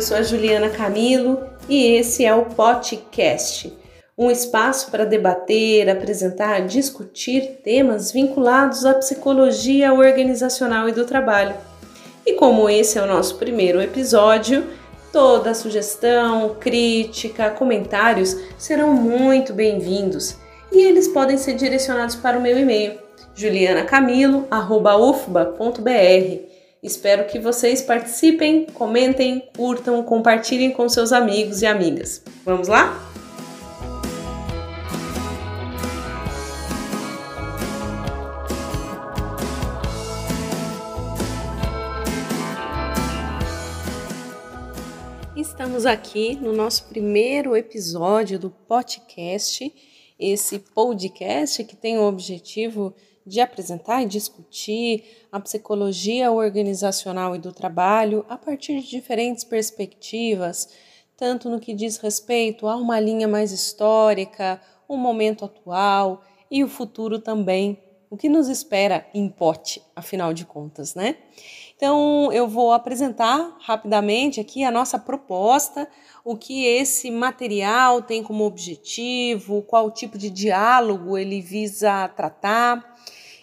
Eu sou a Juliana Camilo e esse é o podcast, um espaço para debater, apresentar, discutir temas vinculados à psicologia organizacional e do trabalho. E como esse é o nosso primeiro episódio, toda sugestão, crítica, comentários serão muito bem-vindos e eles podem ser direcionados para o meu e-mail julianacamilo@ufba.br Espero que vocês participem, comentem, curtam, compartilhem com seus amigos e amigas. Vamos lá? Estamos aqui no nosso primeiro episódio do podcast, esse podcast que tem o objetivo de apresentar e discutir a psicologia organizacional e do trabalho a partir de diferentes perspectivas, tanto no que diz respeito a uma linha mais histórica, o momento atual e o futuro também, o que nos espera em pote, afinal de contas, né? Então, eu vou apresentar rapidamente aqui a nossa proposta, o que esse material tem como objetivo, qual tipo de diálogo ele visa tratar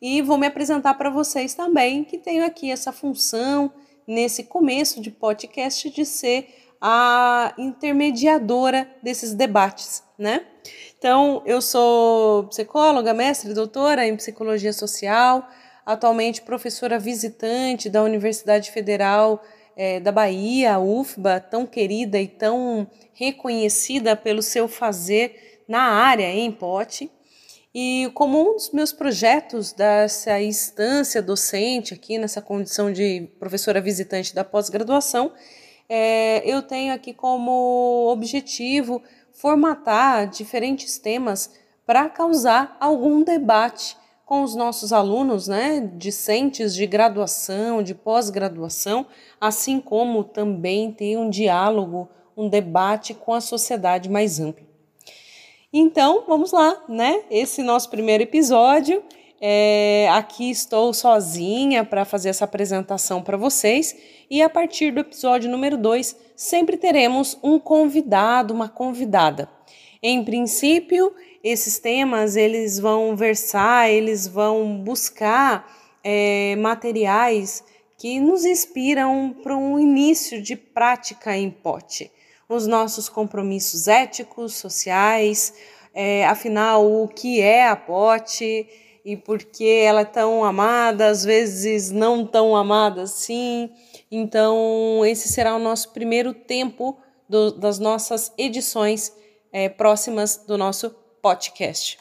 e vou me apresentar para vocês também, que tenho aqui essa função nesse começo de podcast de ser a intermediadora desses debates, né? Então, eu sou psicóloga, mestre, doutora em psicologia social, atualmente professora visitante da Universidade Federal é, da Bahia, UFBA, tão querida e tão reconhecida pelo seu fazer na área em pote. E como um dos meus projetos dessa instância docente aqui, nessa condição de professora visitante da pós-graduação, é, eu tenho aqui como objetivo formatar diferentes temas para causar algum debate com os nossos alunos, né, discentes de graduação, de pós-graduação, assim como também ter um diálogo, um debate com a sociedade mais ampla. Então, vamos lá, né? Esse nosso primeiro episódio. É, aqui estou sozinha para fazer essa apresentação para vocês. E a partir do episódio número 2, sempre teremos um convidado, uma convidada. Em princípio, esses temas eles vão versar, eles vão buscar é, materiais que nos inspiram para um início de prática em pote os nossos compromissos éticos, sociais, é, afinal, o que é a pote e por que ela é tão amada, às vezes não tão amada assim. Então, esse será o nosso primeiro tempo do, das nossas edições é, próximas do nosso podcast.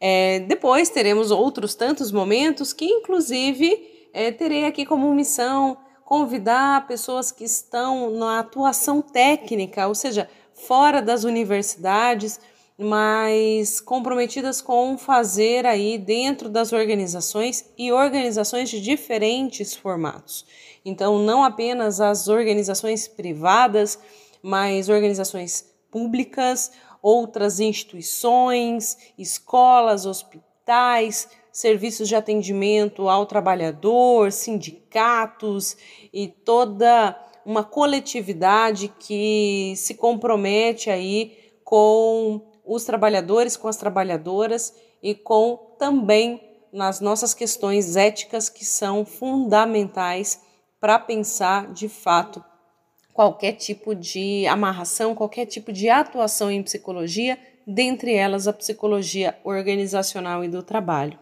É, depois teremos outros tantos momentos que, inclusive, é, terei aqui como missão convidar pessoas que estão na atuação técnica, ou seja, fora das universidades, mas comprometidas com fazer aí dentro das organizações e organizações de diferentes formatos. Então, não apenas as organizações privadas, mas organizações públicas, outras instituições, escolas, hospitais, serviços de atendimento ao trabalhador, sindicatos e toda uma coletividade que se compromete aí com os trabalhadores, com as trabalhadoras e com também nas nossas questões éticas que são fundamentais para pensar de fato qualquer tipo de amarração, qualquer tipo de atuação em psicologia, dentre elas a psicologia organizacional e do trabalho.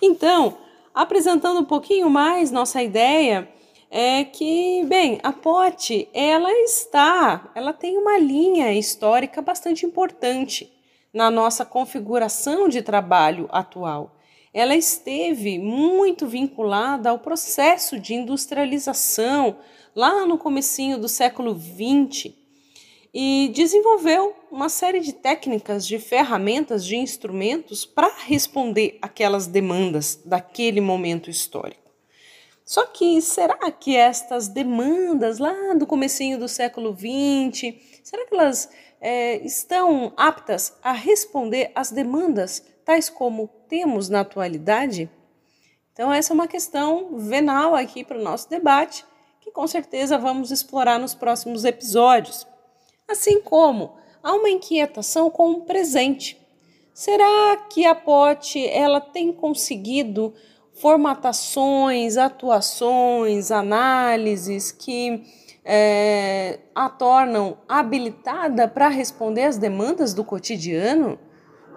Então, apresentando um pouquinho mais nossa ideia, é que, bem, a pote, ela está, ela tem uma linha histórica bastante importante na nossa configuração de trabalho atual. Ela esteve muito vinculada ao processo de industrialização lá no comecinho do século XX e desenvolveu uma série de técnicas, de ferramentas, de instrumentos para responder aquelas demandas daquele momento histórico. Só que será que estas demandas lá do comecinho do século XX, será que elas é, estão aptas a responder às demandas tais como temos na atualidade? Então essa é uma questão venal aqui para o nosso debate que com certeza vamos explorar nos próximos episódios. Assim como há uma inquietação com o presente. Será que a Pote ela tem conseguido formatações, atuações, análises que é, a tornam habilitada para responder às demandas do cotidiano?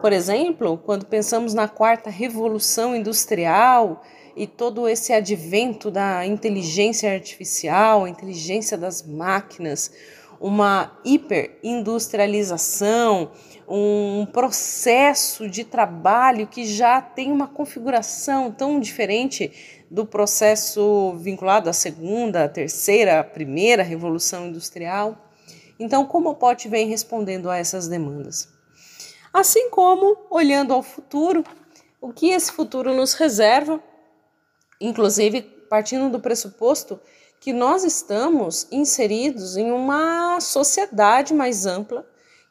Por exemplo, quando pensamos na quarta revolução industrial e todo esse advento da inteligência artificial, inteligência das máquinas, uma hiperindustrialização, um processo de trabalho que já tem uma configuração tão diferente do processo vinculado à segunda, à terceira, à primeira revolução industrial. Então, como o POT vem respondendo a essas demandas? Assim como, olhando ao futuro, o que esse futuro nos reserva, inclusive partindo do pressuposto que nós estamos inseridos em uma sociedade mais ampla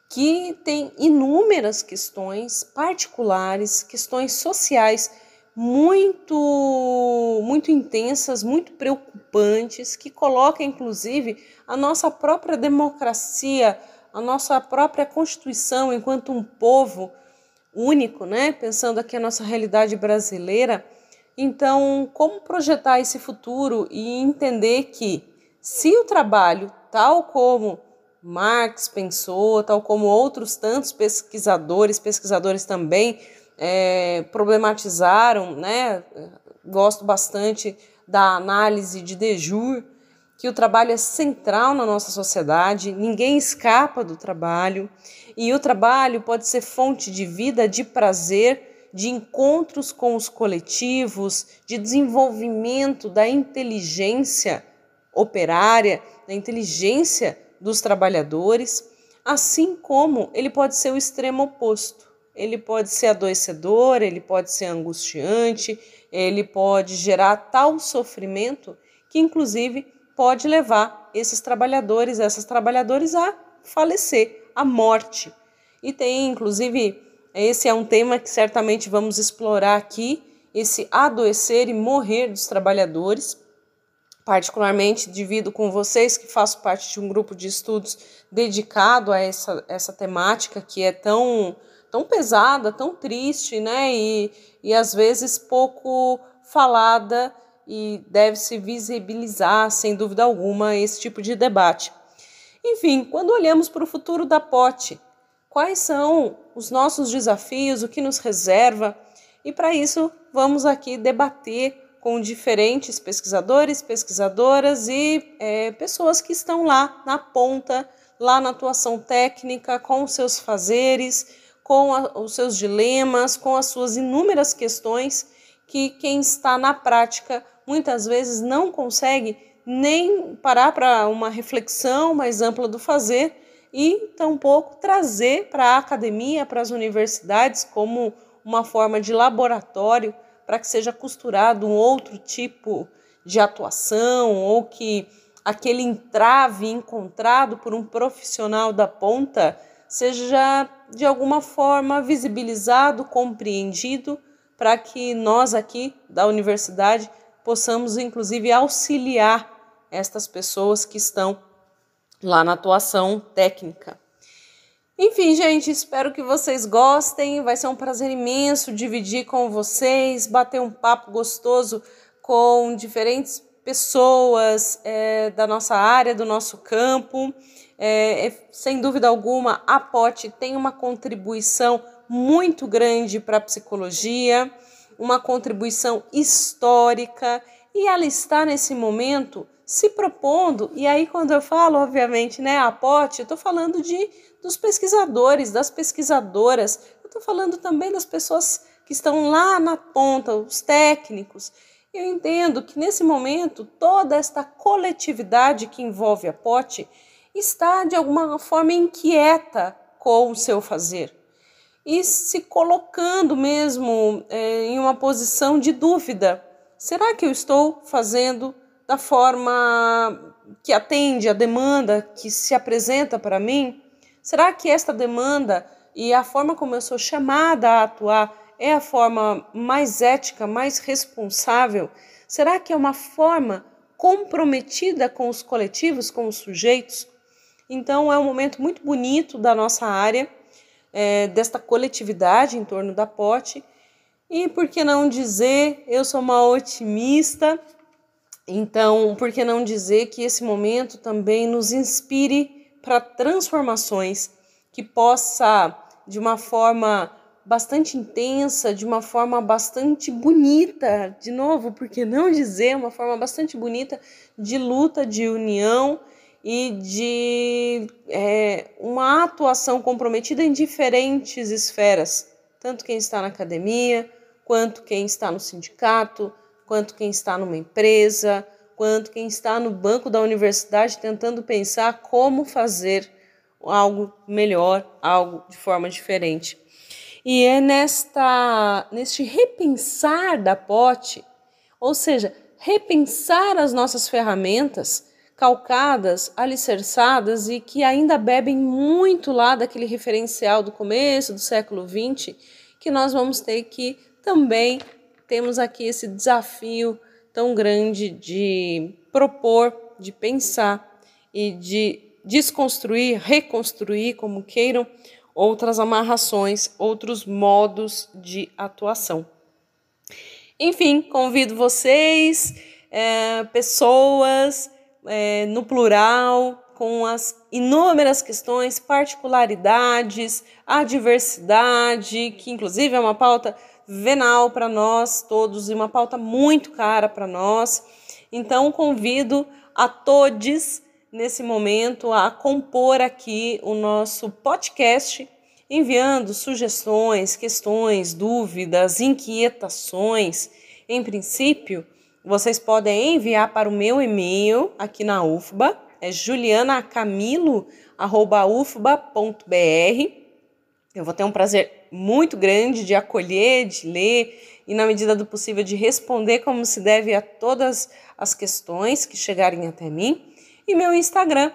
que tem inúmeras questões particulares, questões sociais muito muito intensas, muito preocupantes, que coloca inclusive a nossa própria democracia, a nossa própria constituição enquanto um povo único, né? Pensando aqui a nossa realidade brasileira, então, como projetar esse futuro e entender que se o trabalho, tal como Marx pensou, tal como outros tantos pesquisadores, pesquisadores também é, problematizaram, né? Gosto bastante da análise de Dejur, que o trabalho é central na nossa sociedade, ninguém escapa do trabalho, e o trabalho pode ser fonte de vida, de prazer de encontros com os coletivos, de desenvolvimento da inteligência operária, da inteligência dos trabalhadores, assim como ele pode ser o extremo oposto. Ele pode ser adoecedor, ele pode ser angustiante, ele pode gerar tal sofrimento que, inclusive, pode levar esses trabalhadores, essas trabalhadoras a falecer, à morte. E tem, inclusive, esse é um tema que certamente vamos explorar aqui, esse adoecer e morrer dos trabalhadores. Particularmente divido com vocês que faço parte de um grupo de estudos dedicado a essa, essa temática que é tão, tão pesada, tão triste, né? E, e às vezes pouco falada e deve se visibilizar, sem dúvida alguma, esse tipo de debate. Enfim, quando olhamos para o futuro da pote, quais são os nossos desafios, o que nos reserva. E para isso, vamos aqui debater com diferentes pesquisadores, pesquisadoras e é, pessoas que estão lá na ponta, lá na atuação técnica, com os seus fazeres, com a, os seus dilemas, com as suas inúmeras questões que quem está na prática muitas vezes não consegue nem parar para uma reflexão mais ampla do fazer e tampouco trazer para a academia, para as universidades, como uma forma de laboratório para que seja costurado um outro tipo de atuação ou que aquele entrave encontrado por um profissional da ponta seja de alguma forma visibilizado, compreendido, para que nós aqui da universidade possamos inclusive auxiliar estas pessoas que estão lá na atuação técnica. Enfim, gente, espero que vocês gostem. Vai ser um prazer imenso dividir com vocês, bater um papo gostoso com diferentes pessoas é, da nossa área, do nosso campo. É, é, sem dúvida alguma, a POT tem uma contribuição muito grande para a psicologia, uma contribuição histórica, e ela está nesse momento se propondo, e aí quando eu falo, obviamente, né, a POT, eu estou falando de, dos pesquisadores, das pesquisadoras, eu estou falando também das pessoas que estão lá na ponta, os técnicos. Eu entendo que nesse momento toda esta coletividade que envolve a POT está de alguma forma inquieta com o seu fazer e se colocando mesmo é, em uma posição de dúvida. Será que eu estou fazendo da forma que atende a demanda que se apresenta para mim? Será que esta demanda e a forma como eu sou chamada a atuar é a forma mais ética, mais responsável? Será que é uma forma comprometida com os coletivos, com os sujeitos. Então, é um momento muito bonito da nossa área, é, desta coletividade em torno da pote. E por que não dizer, eu sou uma otimista, então por que não dizer que esse momento também nos inspire para transformações que possa, de uma forma bastante intensa, de uma forma bastante bonita, de novo, por que não dizer, uma forma bastante bonita de luta, de união e de é, uma atuação comprometida em diferentes esferas, tanto quem está na academia, quanto quem está no sindicato, quanto quem está numa empresa, quanto quem está no banco da universidade tentando pensar como fazer algo melhor, algo de forma diferente. E é nesta neste repensar da pote, ou seja, repensar as nossas ferramentas calcadas, alicerçadas e que ainda bebem muito lá daquele referencial do começo do século XX, que nós vamos ter que também temos aqui esse desafio tão grande de propor, de pensar e de desconstruir, reconstruir, como queiram, outras amarrações, outros modos de atuação. Enfim, convido vocês, é, pessoas, é, no plural, com as inúmeras questões, particularidades, a diversidade, que inclusive é uma pauta venal para nós todos e uma pauta muito cara para nós. Então, convido a todos nesse momento a compor aqui o nosso podcast, enviando sugestões, questões, dúvidas, inquietações. Em princípio, vocês podem enviar para o meu e-mail aqui na UFBA, é julianacamilo@ufba.br. Eu vou ter um prazer muito grande de acolher, de ler e, na medida do possível, de responder como se deve a todas as questões que chegarem até mim. E meu Instagram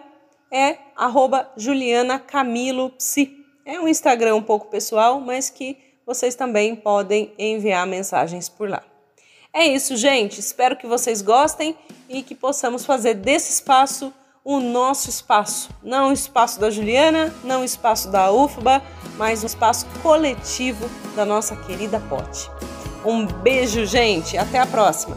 é julianacamilopsi. É um Instagram um pouco pessoal, mas que vocês também podem enviar mensagens por lá. É isso, gente. Espero que vocês gostem e que possamos fazer desse espaço o nosso espaço. Não o espaço da Juliana, não o espaço da UFBA, mas um espaço coletivo da nossa querida Pote. Um beijo, gente. Até a próxima.